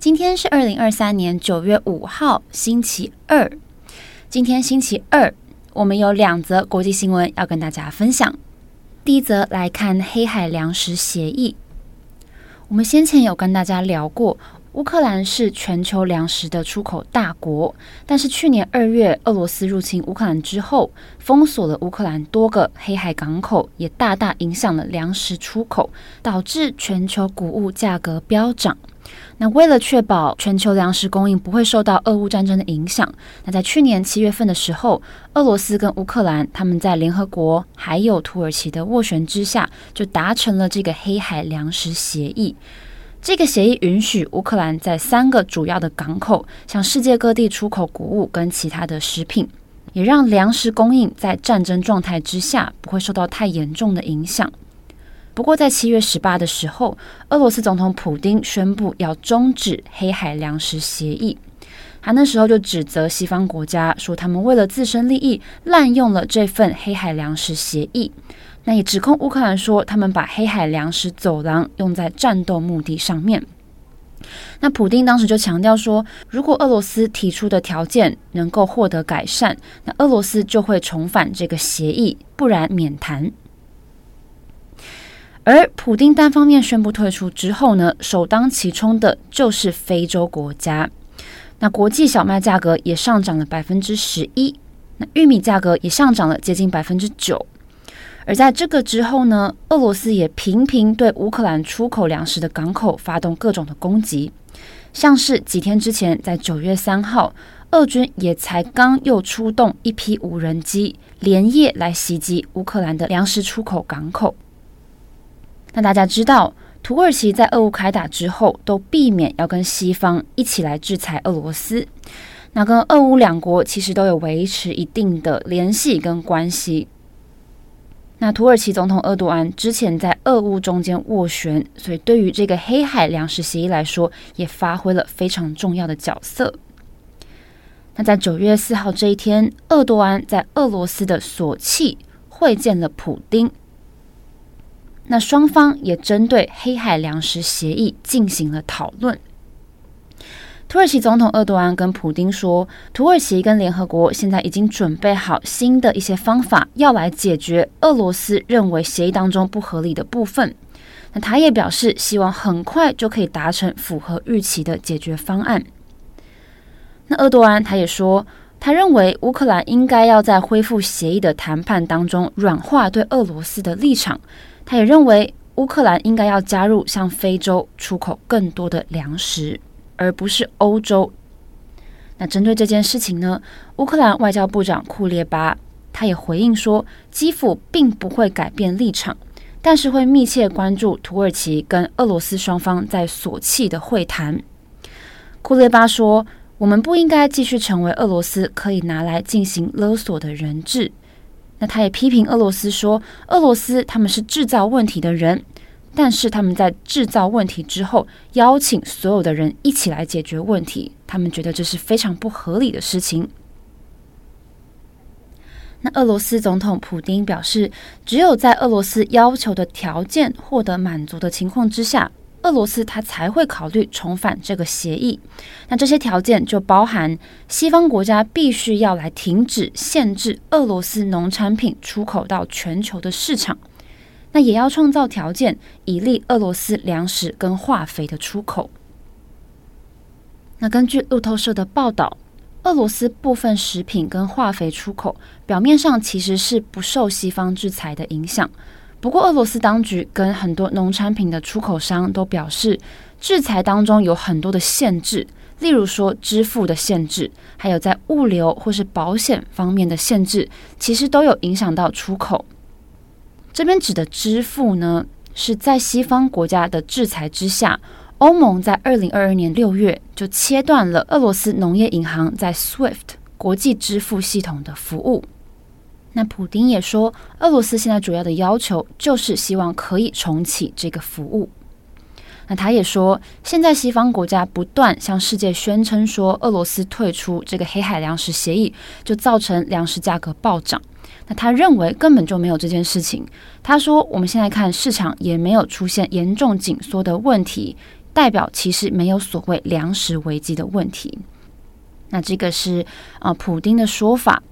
今天是二零二三年九月五号，星期二。今天星期二，我们有两则国际新闻要跟大家分享。第一则来看黑海粮食协议。我们先前有跟大家聊过，乌克兰是全球粮食的出口大国，但是去年二月俄罗斯入侵乌克兰之后，封锁了乌克兰多个黑海港口，也大大影响了粮食出口，导致全球谷物价格飙涨。那为了确保全球粮食供应不会受到俄乌战争的影响，那在去年七月份的时候，俄罗斯跟乌克兰他们在联合国还有土耳其的斡旋之下，就达成了这个黑海粮食协议。这个协议允许乌克兰在三个主要的港口向世界各地出口谷物跟其他的食品，也让粮食供应在战争状态之下不会受到太严重的影响。不过，在七月十八的时候，俄罗斯总统普丁宣布要终止黑海粮食协议。他那时候就指责西方国家说，他们为了自身利益滥用了这份黑海粮食协议。那也指控乌克兰说，他们把黑海粮食走廊用在战斗目的上面。那普丁当时就强调说，如果俄罗斯提出的条件能够获得改善，那俄罗斯就会重返这个协议，不然免谈。而普丁单方面宣布退出之后呢，首当其冲的就是非洲国家。那国际小麦价格也上涨了百分之十一，那玉米价格也上涨了接近百分之九。而在这个之后呢，俄罗斯也频频对乌克兰出口粮食的港口发动各种的攻击，像是几天之前，在九月三号，俄军也才刚又出动一批无人机，连夜来袭击乌克兰的粮食出口港口。那大家知道，土耳其在俄乌开打之后，都避免要跟西方一起来制裁俄罗斯。那跟俄乌两国其实都有维持一定的联系跟关系。那土耳其总统厄多安之前在俄乌中间斡旋，所以对于这个黑海粮食协议来说，也发挥了非常重要的角色。那在九月四号这一天，厄多安在俄罗斯的索契会见了普丁。那双方也针对黑海粮食协议进行了讨论。土耳其总统厄多安跟普丁说，土耳其跟联合国现在已经准备好新的一些方法，要来解决俄罗斯认为协议当中不合理的部分。那他也表示，希望很快就可以达成符合预期的解决方案。那厄多安他也说，他认为乌克兰应该要在恢复协议的谈判当中软化对俄罗斯的立场。他也认为乌克兰应该要加入向非洲出口更多的粮食，而不是欧洲。那针对这件事情呢，乌克兰外交部长库列巴他也回应说，基辅并不会改变立场，但是会密切关注土耳其跟俄罗斯双方在索契的会谈。库列巴说，我们不应该继续成为俄罗斯可以拿来进行勒索的人质。那他也批评俄罗斯说，俄罗斯他们是制造问题的人，但是他们在制造问题之后，邀请所有的人一起来解决问题，他们觉得这是非常不合理的事情。那俄罗斯总统普丁表示，只有在俄罗斯要求的条件获得满足的情况之下，俄罗斯他才会考虑重返这个协议，那这些条件就包含西方国家必须要来停止限制俄罗斯农产品出口到全球的市场，那也要创造条件以利俄罗斯粮食跟化肥的出口。那根据路透社的报道，俄罗斯部分食品跟化肥出口表面上其实是不受西方制裁的影响。不过，俄罗斯当局跟很多农产品的出口商都表示，制裁当中有很多的限制，例如说支付的限制，还有在物流或是保险方面的限制，其实都有影响到出口。这边指的支付呢，是在西方国家的制裁之下，欧盟在二零二二年六月就切断了俄罗斯农业银行在 SWIFT 国际支付系统的服务。那普丁也说，俄罗斯现在主要的要求就是希望可以重启这个服务。那他也说，现在西方国家不断向世界宣称说，俄罗斯退出这个黑海粮食协议就造成粮食价格暴涨。那他认为根本就没有这件事情。他说，我们现在看市场也没有出现严重紧缩的问题，代表其实没有所谓粮食危机的问题。那这个是啊，普丁的说法。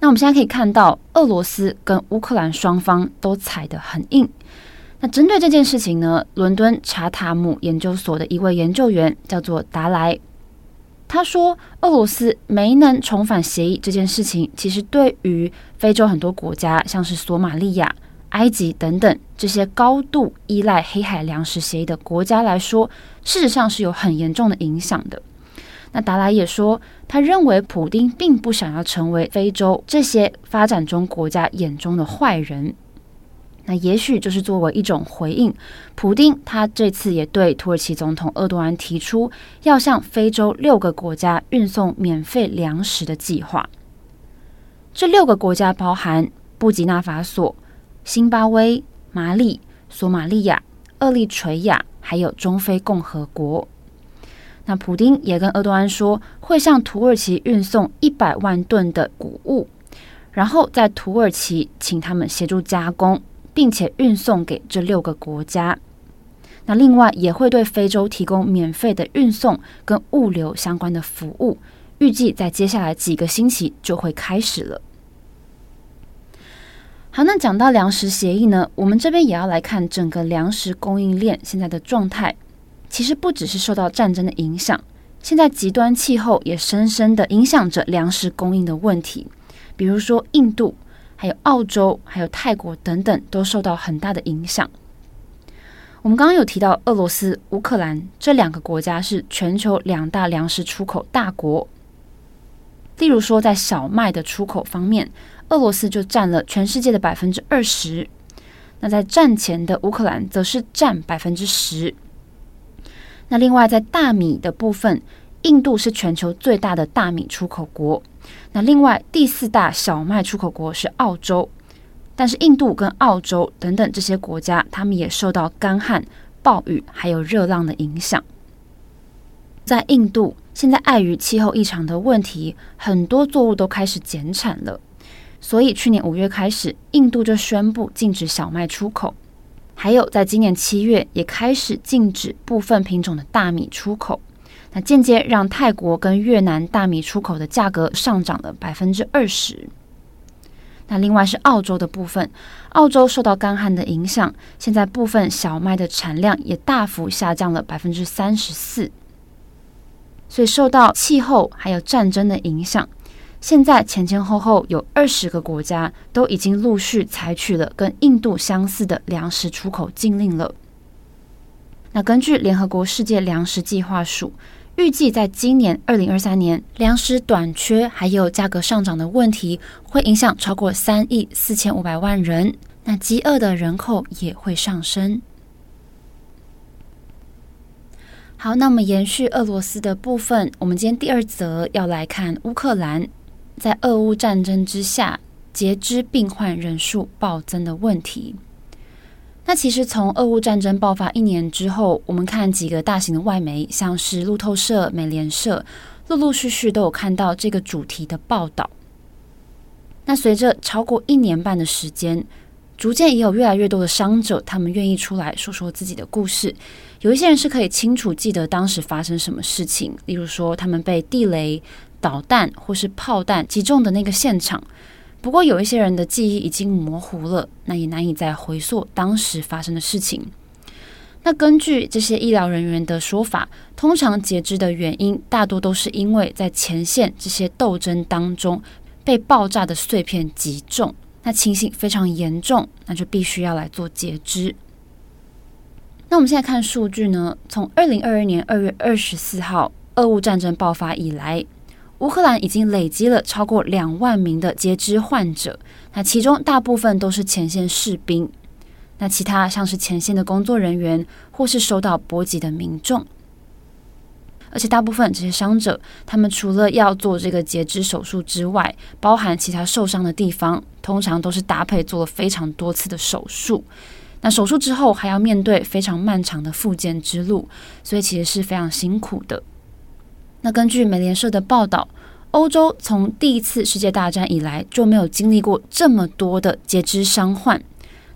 那我们现在可以看到，俄罗斯跟乌克兰双方都踩得很硬。那针对这件事情呢，伦敦查塔姆研究所的一位研究员叫做达莱，他说，俄罗斯没能重返协议这件事情，其实对于非洲很多国家，像是索马利亚、埃及等等这些高度依赖黑海粮食协议的国家来说，事实上是有很严重的影响的。那达莱也说，他认为普丁并不想要成为非洲这些发展中国家眼中的坏人。那也许就是作为一种回应，普丁他这次也对土耳其总统厄多安提出要向非洲六个国家运送免费粮食的计划。这六个国家包含布吉纳法索、辛巴威、马里、索马利亚、厄立垂亚，还有中非共和国。那普丁也跟厄多安说，会向土耳其运送一百万吨的谷物，然后在土耳其请他们协助加工，并且运送给这六个国家。那另外也会对非洲提供免费的运送跟物流相关的服务，预计在接下来几个星期就会开始了。好，那讲到粮食协议呢，我们这边也要来看整个粮食供应链现在的状态。其实不只是受到战争的影响，现在极端气候也深深的影响着粮食供应的问题。比如说印度、还有澳洲、还有泰国等等，都受到很大的影响。我们刚刚有提到俄罗斯、乌克兰这两个国家是全球两大粮食出口大国。例如说，在小麦的出口方面，俄罗斯就占了全世界的百分之二十。那在战前的乌克兰，则是占百分之十。那另外，在大米的部分，印度是全球最大的大米出口国。那另外第四大小麦出口国是澳洲，但是印度跟澳洲等等这些国家，他们也受到干旱、暴雨还有热浪的影响。在印度，现在碍于气候异常的问题，很多作物都开始减产了，所以去年五月开始，印度就宣布禁止小麦出口。还有，在今年七月也开始禁止部分品种的大米出口，那间接让泰国跟越南大米出口的价格上涨了百分之二十。那另外是澳洲的部分，澳洲受到干旱的影响，现在部分小麦的产量也大幅下降了百分之三十四。所以受到气候还有战争的影响。现在前前后后有二十个国家都已经陆续采取了跟印度相似的粮食出口禁令了。那根据联合国世界粮食计划署，预计在今年二零二三年，粮食短缺还有价格上涨的问题会影响超过三亿四千五百万人，那饥饿的人口也会上升。好，那么延续俄罗斯的部分，我们今天第二则要来看乌克兰。在俄乌战争之下，截肢病患人数暴增的问题。那其实从俄乌战争爆发一年之后，我们看几个大型的外媒，像是路透社、美联社，陆陆续续都有看到这个主题的报道。那随着超过一年半的时间，逐渐也有越来越多的伤者，他们愿意出来说说自己的故事。有一些人是可以清楚记得当时发生什么事情，例如说他们被地雷。导弹或是炮弹击中的那个现场，不过有一些人的记忆已经模糊了，那也难以再回溯当时发生的事情。那根据这些医疗人员的说法，通常截肢的原因大多都是因为在前线这些斗争当中被爆炸的碎片击中，那情形非常严重，那就必须要来做截肢。那我们现在看数据呢，从二零二二年二月二十四号俄乌战争爆发以来。乌克兰已经累积了超过两万名的截肢患者，那其中大部分都是前线士兵，那其他像是前线的工作人员或是受到波及的民众。而且大部分这些伤者，他们除了要做这个截肢手术之外，包含其他受伤的地方，通常都是搭配做了非常多次的手术。那手术之后还要面对非常漫长的复健之路，所以其实是非常辛苦的。那根据美联社的报道，欧洲从第一次世界大战以来就没有经历过这么多的截肢伤患。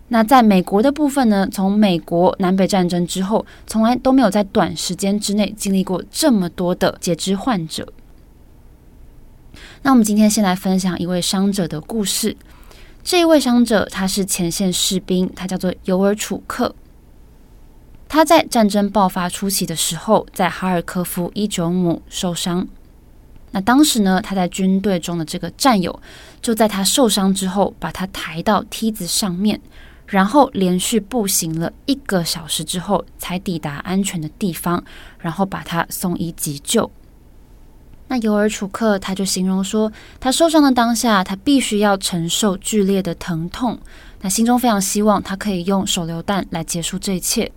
那在美国的部分呢，从美国南北战争之后，从来都没有在短时间之内经历过这么多的截肢患者。那我们今天先来分享一位伤者的故事。这一位伤者他是前线士兵，他叫做尤尔楚克。他在战争爆发初期的时候，在哈尔科夫伊久姆受伤。那当时呢，他在军队中的这个战友，就在他受伤之后，把他抬到梯子上面。然后连续步行了一个小时之后，才抵达安全的地方，然后把他送医急救。那尤尔楚克他就形容说，他受伤的当下，他必须要承受剧烈的疼痛，那心中非常希望他可以用手榴弹来结束这一切。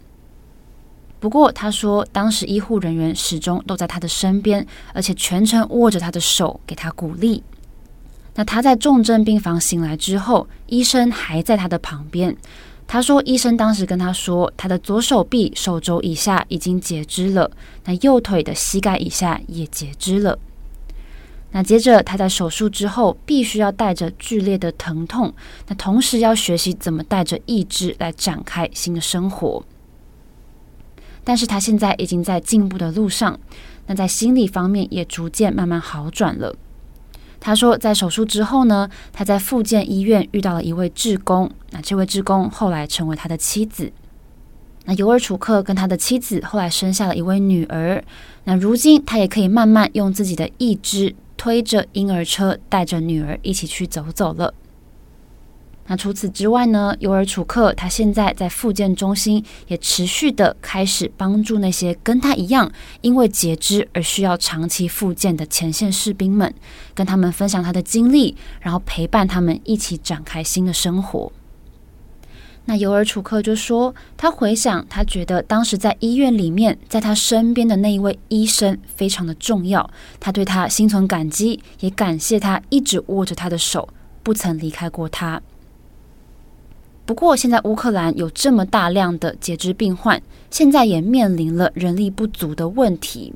不过他说，当时医护人员始终都在他的身边，而且全程握着他的手，给他鼓励。那他在重症病房醒来之后，医生还在他的旁边。他说，医生当时跟他说，他的左手臂手肘以下已经截肢了，那右腿的膝盖以下也截肢了。那接着他在手术之后，必须要带着剧烈的疼痛，那同时要学习怎么带着意志来展开新的生活。但是他现在已经在进步的路上，那在心理方面也逐渐慢慢好转了。他说，在手术之后呢，他在复健医院遇到了一位志工，那这位志工后来成为他的妻子。那尤尔楚克跟他的妻子后来生下了一位女儿。那如今他也可以慢慢用自己的一只推着婴儿车，带着女儿一起去走走了。那除此之外呢，尤尔楚克他现在在复健中心也持续的开始帮助那些跟他一样因为截肢而需要长期复健的前线士兵们，跟他们分享他的经历，然后陪伴他们一起展开新的生活。那尤尔楚克就说，他回想，他觉得当时在医院里面，在他身边的那一位医生非常的重要，他对他心存感激，也感谢他一直握着他的手，不曾离开过他。不过，现在乌克兰有这么大量的截肢病患，现在也面临了人力不足的问题。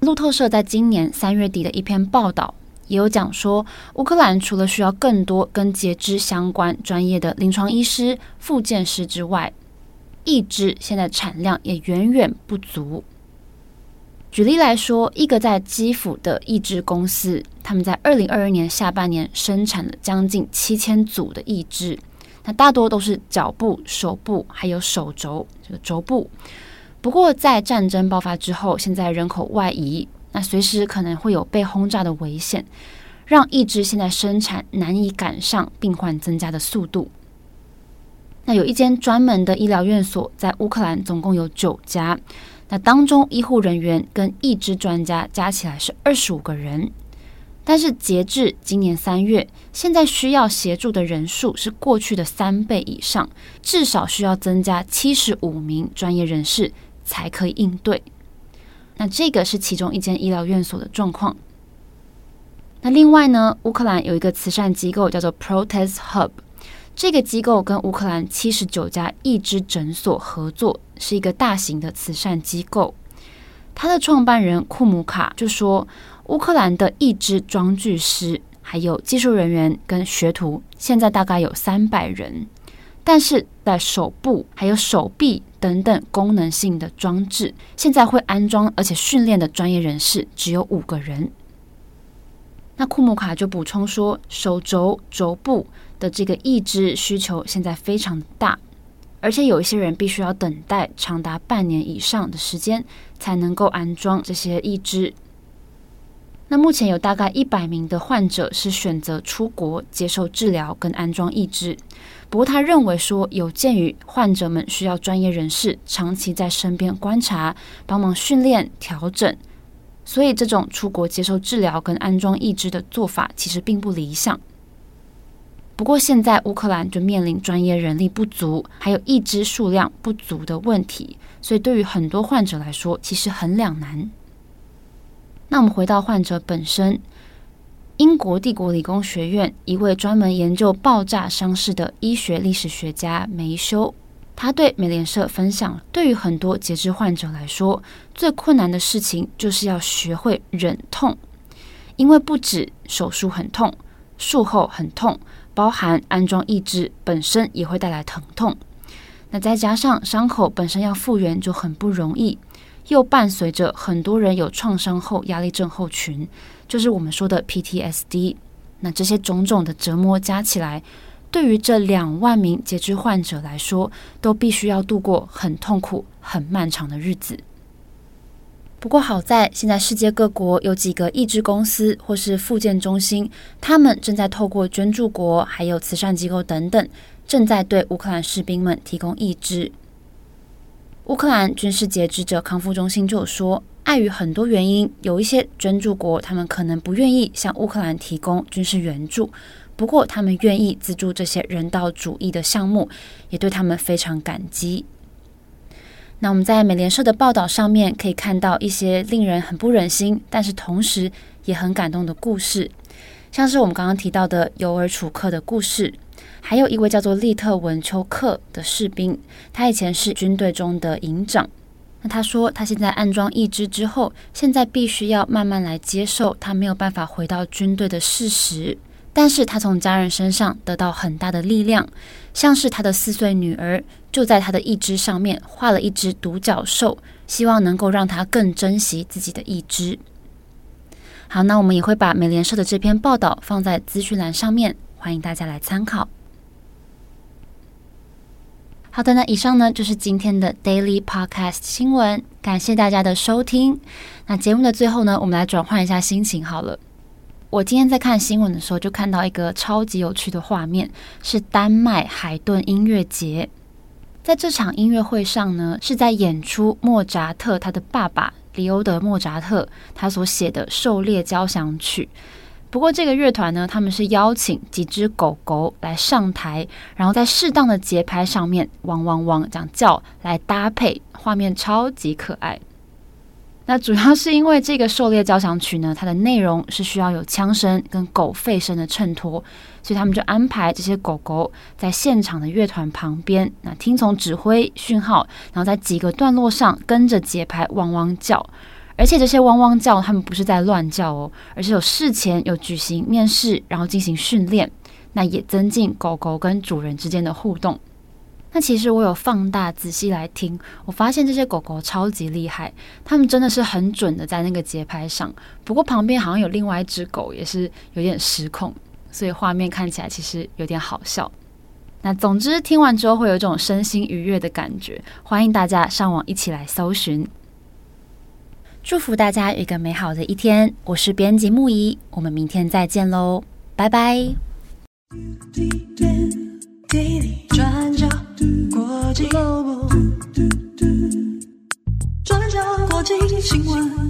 路透社在今年三月底的一篇报道也有讲说，乌克兰除了需要更多跟截肢相关专业的临床医师、复健师之外，义肢现在产量也远远不足。举例来说，一个在基辅的义肢公司，他们在二零二二年下半年生产了将近七千组的义肢。那大多都是脚部、手部，还有手肘这个肘部。不过，在战争爆发之后，现在人口外移，那随时可能会有被轰炸的危险，让义肢现在生产难以赶上病患增加的速度。那有一间专门的医疗院所在乌克兰，总共有九家，那当中医护人员跟义肢专家加起来是二十五个人。但是截至今年三月，现在需要协助的人数是过去的三倍以上，至少需要增加七十五名专业人士才可以应对。那这个是其中一间医疗院所的状况。那另外呢，乌克兰有一个慈善机构叫做 Protest Hub，这个机构跟乌克兰七十九家义肢诊所合作，是一个大型的慈善机构。他的创办人库姆卡就说。乌克兰的一支装具师，还有技术人员跟学徒，现在大概有三百人，但是在手部还有手臂等等功能性的装置，现在会安装而且训练的专业人士只有五个人。那库姆卡就补充说，手肘、肘部的这个义肢需求现在非常大，而且有一些人必须要等待长达半年以上的时间，才能够安装这些义肢。那目前有大概一百名的患者是选择出国接受治疗跟安装义肢，不过他认为说，有鉴于患者们需要专业人士长期在身边观察、帮忙训练、调整，所以这种出国接受治疗跟安装义肢的做法其实并不理想。不过现在乌克兰就面临专业人力不足，还有义肢数量不足的问题，所以对于很多患者来说，其实很两难。那我们回到患者本身，英国帝国理工学院一位专门研究爆炸伤势的医学历史学家梅修，他对美联社分享，对于很多截肢患者来说，最困难的事情就是要学会忍痛，因为不止手术很痛，术后很痛。包含安装义肢本身也会带来疼痛，那再加上伤口本身要复原就很不容易，又伴随着很多人有创伤后压力症候群，就是我们说的 PTSD。那这些种种的折磨加起来，对于这两万名截肢患者来说，都必须要度过很痛苦、很漫长的日子。不过好在，现在世界各国有几个义肢公司或是复健中心，他们正在透过捐助国、还有慈善机构等等，正在对乌克兰士兵们提供义肢。乌克兰军事截肢者康复中心就说，碍于很多原因，有一些捐助国他们可能不愿意向乌克兰提供军事援助，不过他们愿意资助这些人道主义的项目，也对他们非常感激。那我们在美联社的报道上面可以看到一些令人很不忍心，但是同时也很感动的故事，像是我们刚刚提到的尤尔楚克的故事，还有一位叫做利特文丘克的士兵，他以前是军队中的营长。那他说他现在安装义肢之后，现在必须要慢慢来接受他没有办法回到军队的事实。但是他从家人身上得到很大的力量，像是他的四岁女儿就在他的义肢上面画了一只独角兽，希望能够让他更珍惜自己的义肢。好，那我们也会把美联社的这篇报道放在资讯栏上面，欢迎大家来参考。好的，那以上呢就是今天的 Daily Podcast 新闻，感谢大家的收听。那节目的最后呢，我们来转换一下心情好了。我今天在看新闻的时候，就看到一个超级有趣的画面，是丹麦海顿音乐节。在这场音乐会上呢，是在演出莫扎特他的爸爸李欧德莫扎特他所写的《狩猎交响曲》。不过这个乐团呢，他们是邀请几只狗狗来上台，然后在适当的节拍上面汪汪汪这样叫来搭配，画面超级可爱。那主要是因为这个狩猎交响曲呢，它的内容是需要有枪声跟狗吠声的衬托，所以他们就安排这些狗狗在现场的乐团旁边，那听从指挥讯号，然后在几个段落上跟着节拍汪汪叫，而且这些汪汪叫，他们不是在乱叫哦，而是有事前有举行面试，然后进行训练，那也增进狗狗跟主人之间的互动。那其实我有放大仔细来听，我发现这些狗狗超级厉害，它们真的是很准的在那个节拍上。不过旁边好像有另外一只狗也是有点失控，所以画面看起来其实有点好笑。那总之听完之后会有一种身心愉悦的感觉，欢迎大家上网一起来搜寻。祝福大家有一个美好的一天。我是编辑木仪，我们明天再见喽，拜拜。国际新闻。